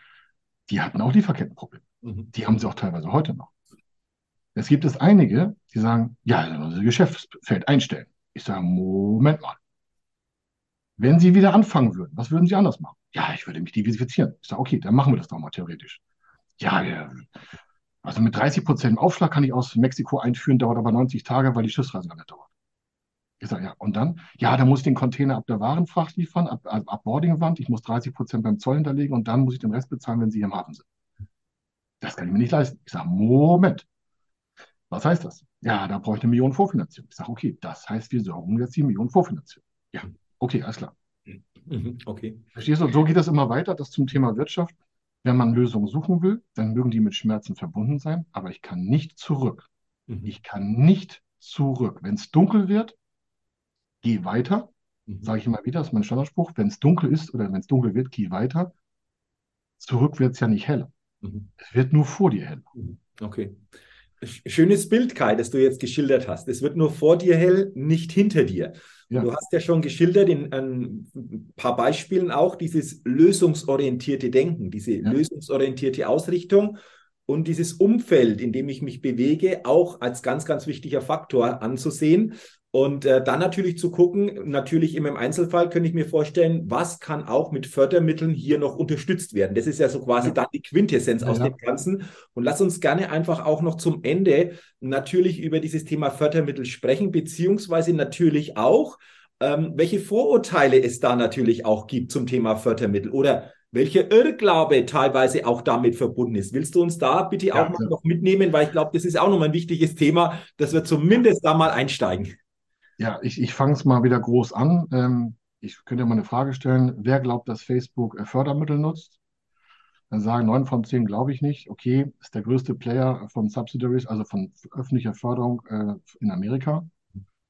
die hatten auch Lieferkettenprobleme. Mhm. Die haben sie auch teilweise heute noch. Es gibt es einige, die sagen, ja, unser Geschäftsfeld einstellen. Ich sage, Moment mal. Wenn Sie wieder anfangen würden, was würden Sie anders machen? Ja, ich würde mich diversifizieren. Ich sage, okay, dann machen wir das doch mal theoretisch. Ja, ja also mit 30 Prozent Aufschlag kann ich aus Mexiko einführen, dauert aber 90 Tage, weil die Schiffsreise lange dauert. Ich sage, ja, und dann? Ja, dann muss ich den Container ab der Warenfracht liefern, ab, ab, Boardingwand. Ich muss 30 Prozent beim Zoll hinterlegen und dann muss ich den Rest bezahlen, wenn Sie hier im Hafen sind. Das kann ich mir nicht leisten. Ich sage, Moment. Was heißt das? Ja, da brauche ich eine Million Vorfinanzierung. Ich sage, okay, das heißt, wir sorgen jetzt die Million Vorfinanzierung. Ja, okay, alles klar. Mhm, okay. Verstehst du? So geht das immer weiter, das zum Thema Wirtschaft. Wenn man Lösungen suchen will, dann mögen die mit Schmerzen verbunden sein, aber ich kann nicht zurück. Mhm. Ich kann nicht zurück. Wenn es dunkel wird, geh weiter. Mhm. Sage ich immer wieder, das ist mein Standardspruch. Wenn es dunkel ist oder wenn es dunkel wird, geh weiter. Zurück wird es ja nicht heller. Mhm. Es wird nur vor dir heller. Mhm. Okay. Schönes Bild, Kai, das du jetzt geschildert hast. Es wird nur vor dir hell, nicht hinter dir. Ja. Du hast ja schon geschildert in ein paar Beispielen auch dieses lösungsorientierte Denken, diese ja. lösungsorientierte Ausrichtung und dieses Umfeld, in dem ich mich bewege, auch als ganz, ganz wichtiger Faktor anzusehen. Und äh, dann natürlich zu gucken, natürlich immer im Einzelfall könnte ich mir vorstellen, was kann auch mit Fördermitteln hier noch unterstützt werden. Das ist ja so quasi ja. dann die Quintessenz ja, aus dem Ganzen. Und lass uns gerne einfach auch noch zum Ende natürlich über dieses Thema Fördermittel sprechen, beziehungsweise natürlich auch, ähm, welche Vorurteile es da natürlich auch gibt zum Thema Fördermittel oder welcher Irrglaube teilweise auch damit verbunden ist. Willst du uns da bitte ja, auch mal noch mitnehmen, weil ich glaube, das ist auch noch ein wichtiges Thema, dass wir zumindest da mal einsteigen. Ja, ich, ich fange es mal wieder groß an. Ähm, ich könnte mal eine Frage stellen. Wer glaubt, dass Facebook äh, Fördermittel nutzt? Dann sagen neun von zehn, glaube ich nicht. Okay, ist der größte Player von Subsidiaries, also von öffentlicher Förderung äh, in Amerika.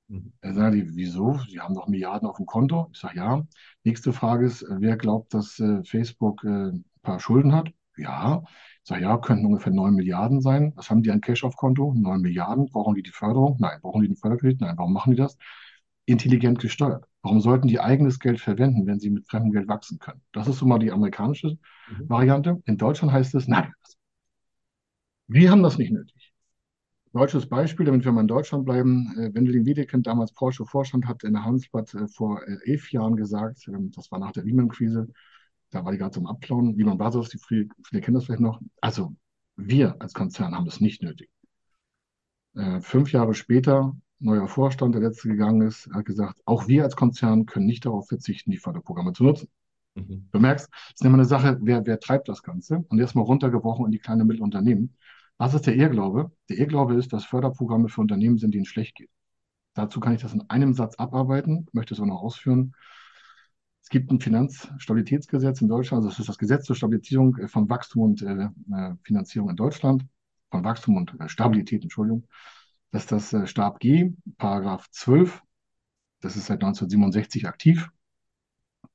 Mhm. Dann sagen die, wieso? Sie haben doch Milliarden auf dem Konto. Ich sage ja. Nächste Frage ist, äh, wer glaubt, dass äh, Facebook äh, ein paar Schulden hat? Ja. Ich sage, ja, könnten ungefähr 9 Milliarden sein. Was haben die an Cash auf Konto? 9 Milliarden. Brauchen die die Förderung? Nein. Brauchen die den Förderkredit? Nein. Warum machen die das? Intelligent gesteuert. Warum sollten die eigenes Geld verwenden, wenn sie mit fremdem Geld wachsen können? Das ist so mal die amerikanische mhm. Variante. In Deutschland heißt es, nein, wir haben das nicht nötig. Deutsches Beispiel, damit wir mal in Deutschland bleiben. Äh, Wendelin Wiedekind, damals Porsche-Vorstand, hat in der Handelsblatt äh, vor äh, elf Jahren gesagt, ähm, das war nach der Lehman-Krise, da war die gerade zum Abklauen. Lehman Brothers, die viele, viele kennen das vielleicht noch. Also wir als Konzern haben das nicht nötig. Äh, fünf Jahre später, neuer Vorstand, der letzte gegangen ist, hat gesagt, auch wir als Konzern können nicht darauf verzichten, die Förderprogramme zu nutzen. Mhm. Du merkst, es ist immer eine Sache, wer, wer treibt das Ganze? Und jetzt mal runtergebrochen in die kleinen Mittelunternehmen. Was ist der Irrglaube? Der Irrglaube ist, dass Förderprogramme für Unternehmen sind, denen es schlecht geht. Dazu kann ich das in einem Satz abarbeiten, möchte es auch noch ausführen. Es gibt ein Finanzstabilitätsgesetz in Deutschland, also das ist das Gesetz zur Stabilisierung äh, von Wachstum und äh, äh, Finanzierung in Deutschland, von Wachstum und äh, Stabilität, Entschuldigung. Das ist das äh, Stab G, Paragraph 12. Das ist seit 1967 aktiv.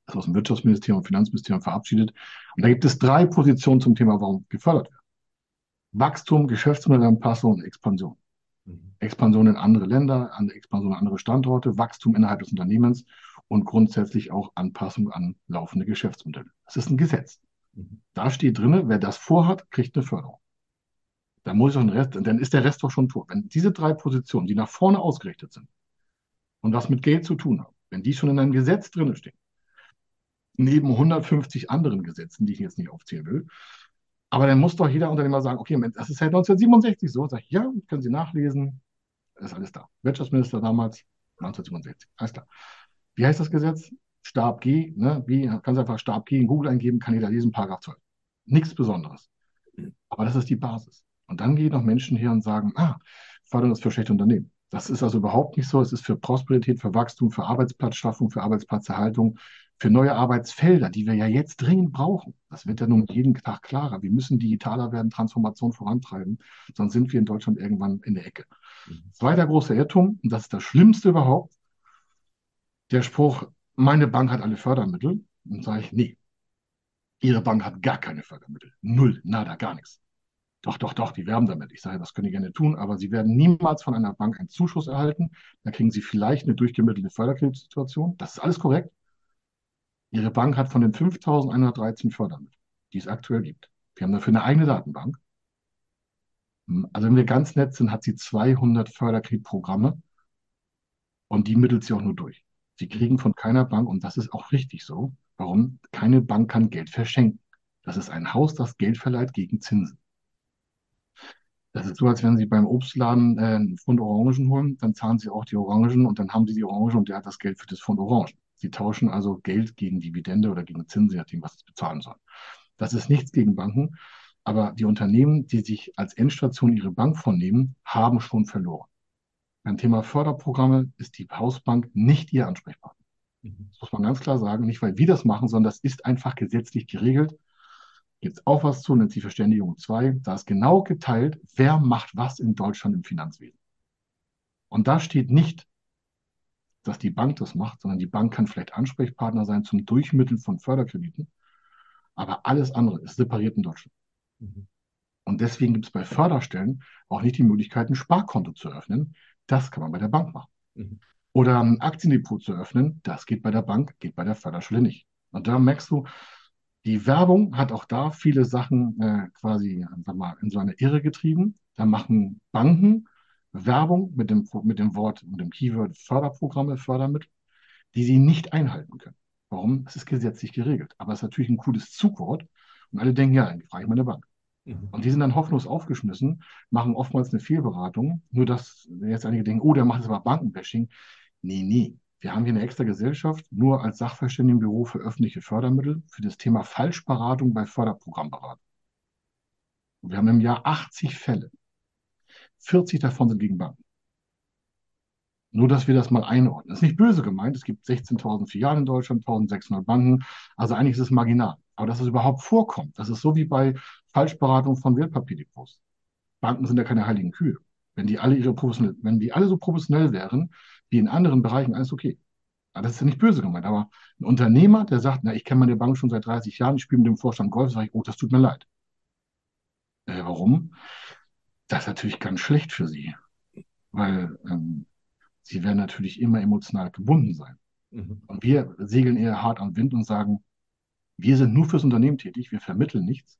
Das ist aus dem Wirtschaftsministerium und Finanzministerium verabschiedet. Und da gibt es drei Positionen zum Thema, warum gefördert wird. Wachstum, Geschäftsmodellanpassung und Expansion. Mhm. Expansion in andere Länder, Expansion in andere Standorte, Wachstum innerhalb des Unternehmens und grundsätzlich auch Anpassung an laufende Geschäftsmodelle. Das ist ein Gesetz. Mhm. Da steht drin, wer das vorhat, kriegt eine Förderung. Dann muss ich den Rest, dann ist der Rest doch schon tot. Wenn diese drei Positionen, die nach vorne ausgerichtet sind und was mit Geld zu tun haben, wenn die schon in einem Gesetz drin stehen, neben 150 anderen Gesetzen, die ich jetzt nicht aufzählen will, aber dann muss doch jeder Unternehmer sagen, okay, das ist seit 1967 so. Sag ich, ja, können Sie nachlesen, ist alles da. Wirtschaftsminister damals, 1967, alles klar. Wie heißt das Gesetz? Stab G, ne? Wie, kannst einfach Stab G in Google eingeben, kann jeder lesen, Paragraph 12. Nichts Besonderes. Aber das ist die Basis. Und dann gehen noch Menschen her und sagen, ah, Förderung ist für schlechte Unternehmen. Das ist also überhaupt nicht so. Es ist für Prosperität, für Wachstum, für Arbeitsplatzschaffung, für Arbeitsplatzerhaltung, für neue Arbeitsfelder, die wir ja jetzt dringend brauchen. Das wird ja nun jeden Tag klarer. Wir müssen digitaler werden, Transformation vorantreiben, sonst sind wir in Deutschland irgendwann in der Ecke. Mhm. Zweiter großer Irrtum, und das ist das Schlimmste überhaupt, der Spruch, meine Bank hat alle Fördermittel. Und sage ich, nee, Ihre Bank hat gar keine Fördermittel. Null, nada, gar nichts. Doch, doch, doch, die werben damit. Ich sage, das können die gerne tun, aber sie werden niemals von einer Bank einen Zuschuss erhalten. Da kriegen sie vielleicht eine durchgemittelte Förderkreditsituation. Das ist alles korrekt. Ihre Bank hat von den 5.113 Fördermitteln, die es aktuell gibt. Wir haben dafür eine eigene Datenbank. Also wenn wir ganz nett sind, hat sie 200 Förderkreditprogramme und die mittelt sie auch nur durch. Sie kriegen von keiner Bank, und das ist auch richtig so, warum? Keine Bank kann Geld verschenken. Das ist ein Haus, das Geld verleiht gegen Zinsen. Das ist so, als wenn Sie beim Obstladen äh, einen Pfund Orangen holen, dann zahlen Sie auch die Orangen und dann haben Sie die Orangen und der hat das Geld für das Pfund Orangen. Sie tauschen also Geld gegen Dividende oder gegen Zinsen, je nachdem, was sie bezahlen sollen. Das ist nichts gegen Banken, aber die Unternehmen, die sich als Endstation ihre Bank vornehmen, haben schon verloren. Beim Thema Förderprogramme ist die Hausbank nicht ihr Ansprechpartner. Mhm. Das muss man ganz klar sagen, nicht weil wir das machen, sondern das ist einfach gesetzlich geregelt. Gibt es auch was zu, nennt sich Verständigung 2. Da ist genau geteilt, wer macht was in Deutschland im Finanzwesen. Und da steht nicht, dass die Bank das macht, sondern die Bank kann vielleicht Ansprechpartner sein zum Durchmitteln von Förderkrediten. Aber alles andere ist separiert in Deutschland. Mhm. Und deswegen gibt es bei Förderstellen auch nicht die Möglichkeit, ein Sparkonto zu öffnen. Das kann man bei der Bank machen. Mhm. Oder ein Aktiendepot zu öffnen, das geht bei der Bank, geht bei der Förderstelle nicht. Und da merkst du, die Werbung hat auch da viele Sachen äh, quasi sag mal, in so eine Irre getrieben. Da machen Banken Werbung mit dem, mit dem Wort und dem Keyword Förderprogramme, Fördermittel, die sie nicht einhalten können. Warum? Es ist gesetzlich geregelt. Aber es ist natürlich ein cooles Zugwort. Und alle denken, ja, dann frage ich meine Bank. Mhm. Und die sind dann hoffnungslos aufgeschmissen, machen oftmals eine Fehlberatung. Nur dass jetzt einige denken, oh, der macht jetzt aber Bankenbashing. Nee, nee. Wir haben hier eine extra Gesellschaft, nur als Sachverständigenbüro für öffentliche Fördermittel, für das Thema Falschberatung bei Förderprogrammberatung. wir haben im Jahr 80 Fälle. 40 davon sind gegen Banken. Nur, dass wir das mal einordnen. Das ist nicht böse gemeint. Es gibt 16.000 Filialen in Deutschland, 1.600 Banken. Also eigentlich ist es marginal. Aber dass es überhaupt vorkommt, das ist so wie bei Falschberatung von Wertpapierdepots. Banken sind ja keine heiligen Kühe. Wenn die alle ihre professionell, wenn die alle so professionell wären, wie in anderen Bereichen, alles okay. Aber das ist ja nicht böse gemeint. Aber ein Unternehmer, der sagt, na, ich kenne meine Bank schon seit 30 Jahren, ich spiele mit dem Vorstand Golf, sage ich, oh, das tut mir leid. Äh, warum? Das ist natürlich ganz schlecht für sie, weil ähm, sie werden natürlich immer emotional gebunden sein. Mhm. Und wir segeln eher hart am Wind und sagen, wir sind nur fürs Unternehmen tätig, wir vermitteln nichts.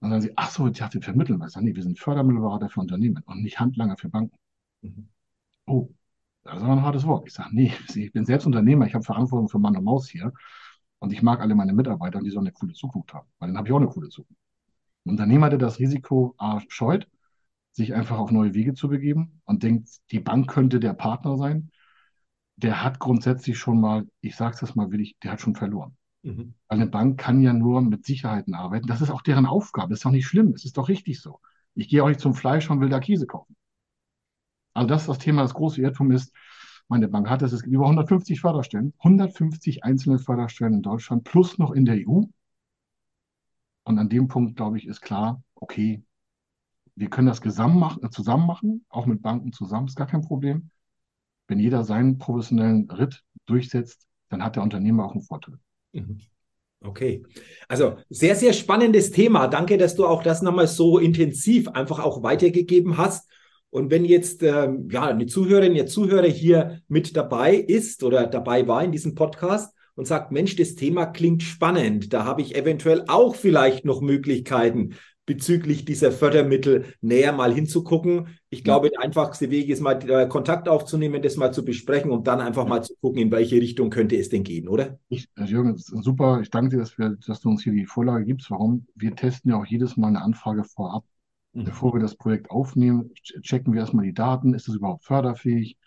dann sagen sie, ach so, ich dachte, wir vermitteln was. Nee, wir sind Fördermittelberater für Unternehmen und nicht Handlanger für Banken. Mhm. Oh, das ist aber ein hartes Wort. Ich sage, nee, <laughs> ich bin selbst Unternehmer, ich habe Verantwortung für Mann und Maus hier und ich mag alle meine Mitarbeiter und die sollen eine coole Zukunft haben, weil dann habe ich auch eine coole Zukunft. Ein Unternehmer, der das Risiko A, scheut, sich einfach auf neue Wege zu begeben und denkt, die Bank könnte der Partner sein, der hat grundsätzlich schon mal, ich sage es mal willig, der hat schon verloren. Mhm. Weil eine Bank kann ja nur mit Sicherheiten arbeiten. Das ist auch deren Aufgabe. Das ist doch nicht schlimm. Es ist doch richtig so. Ich gehe auch nicht zum Fleisch und will da Käse kaufen. Also das ist das Thema, das große Irrtum ist, meine Bank hat es, es gibt über 150 Förderstellen, 150 einzelne Förderstellen in Deutschland plus noch in der EU. Und an dem Punkt, glaube ich, ist klar, okay, wir können das äh, zusammen machen, auch mit Banken zusammen, ist gar kein Problem. Wenn jeder seinen professionellen Ritt durchsetzt, dann hat der Unternehmer auch einen Vorteil. Mhm. Okay. Also sehr, sehr spannendes Thema. Danke, dass du auch das nochmal so intensiv einfach auch weitergegeben hast. Und wenn jetzt ähm, ja eine Zuhörerin, ihr Zuhörer hier mit dabei ist oder dabei war in diesem Podcast und sagt, Mensch, das Thema klingt spannend, da habe ich eventuell auch vielleicht noch Möglichkeiten, bezüglich dieser Fördermittel näher mal hinzugucken. Ich glaube, der einfachste Weg ist mal äh, Kontakt aufzunehmen, das mal zu besprechen und dann einfach mal zu gucken, in welche Richtung könnte es denn gehen, oder? Ich, Jürgen, super. Ich danke dir, dass, wir, dass du uns hier die Vorlage gibst. Warum? Wir testen ja auch jedes Mal eine Anfrage vorab. Mhm. Bevor wir das Projekt aufnehmen, checken wir erstmal die Daten. Ist es überhaupt förderfähig?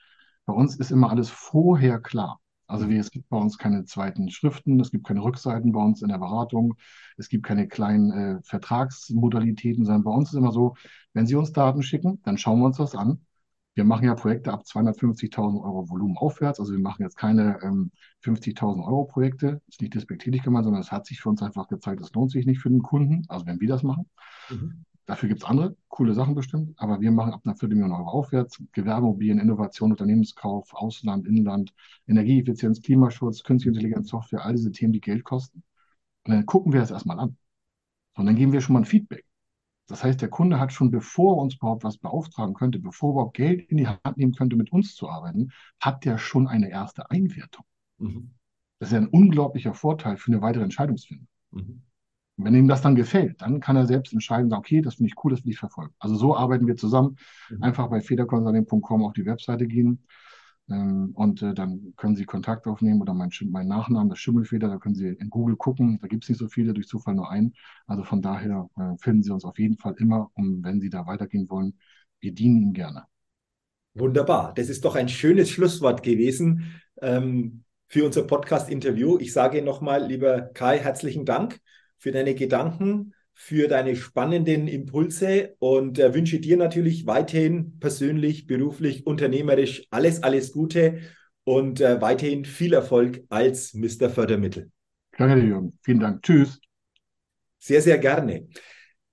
Bei uns ist immer alles vorher klar. Also wir, es gibt bei uns keine zweiten Schriften, es gibt keine Rückseiten bei uns in der Beratung, es gibt keine kleinen äh, Vertragsmodalitäten, sondern bei uns ist immer so, wenn Sie uns Daten schicken, dann schauen wir uns das an. Wir machen ja Projekte ab 250.000 Euro Volumen aufwärts, also wir machen jetzt keine ähm, 50.000 Euro Projekte, ist nicht despektierlich gemeint, sondern es hat sich für uns einfach gezeigt, es lohnt sich nicht für den Kunden, also wenn wir das machen. Mhm. Dafür gibt es andere coole Sachen bestimmt, aber wir machen ab einer Viertelmillion Euro aufwärts. Gewerbemobilien, Innovation, Unternehmenskauf, Ausland, Inland, Energieeffizienz, Klimaschutz, Künstliche Intelligenz, Software, all diese Themen, die Geld kosten. Und dann gucken wir das erstmal an. Und dann geben wir schon mal ein Feedback. Das heißt, der Kunde hat schon, bevor er uns überhaupt was beauftragen könnte, bevor er überhaupt Geld in die Hand nehmen könnte, mit uns zu arbeiten, hat der schon eine erste Einwertung. Mhm. Das ist ja ein unglaublicher Vorteil für eine weitere Entscheidungsfindung. Mhm. Wenn ihm das dann gefällt, dann kann er selbst entscheiden, okay, das finde ich cool, das will ich verfolgen. Also so arbeiten wir zusammen. Mhm. Einfach bei federconsulting.com auf die Webseite gehen ähm, und äh, dann können Sie Kontakt aufnehmen oder mein, mein Nachnamen, das Schimmelfeder, da können Sie in Google gucken. Da gibt es nicht so viele, durch Zufall nur einen. Also von daher äh, finden Sie uns auf jeden Fall immer. Und wenn Sie da weitergehen wollen, wir dienen Ihnen gerne. Wunderbar. Das ist doch ein schönes Schlusswort gewesen ähm, für unser Podcast-Interview. Ich sage nochmal, lieber Kai, herzlichen Dank für deine Gedanken, für deine spannenden Impulse und äh, wünsche dir natürlich weiterhin persönlich, beruflich, unternehmerisch alles, alles Gute und äh, weiterhin viel Erfolg als Mr. Fördermittel. Danke dir, Jürgen. Vielen Dank. Tschüss. Sehr, sehr gerne.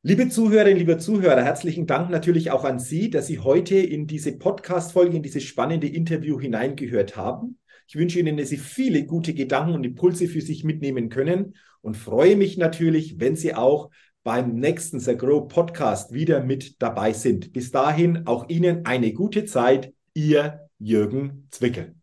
Liebe Zuhörerinnen, liebe Zuhörer, herzlichen Dank natürlich auch an Sie, dass Sie heute in diese Podcast-Folge, in dieses spannende Interview hineingehört haben. Ich wünsche Ihnen, dass Sie viele gute Gedanken und Impulse für sich mitnehmen können und freue mich natürlich, wenn Sie auch beim nächsten The Grow Podcast wieder mit dabei sind. Bis dahin auch Ihnen eine gute Zeit. Ihr Jürgen Zwickel.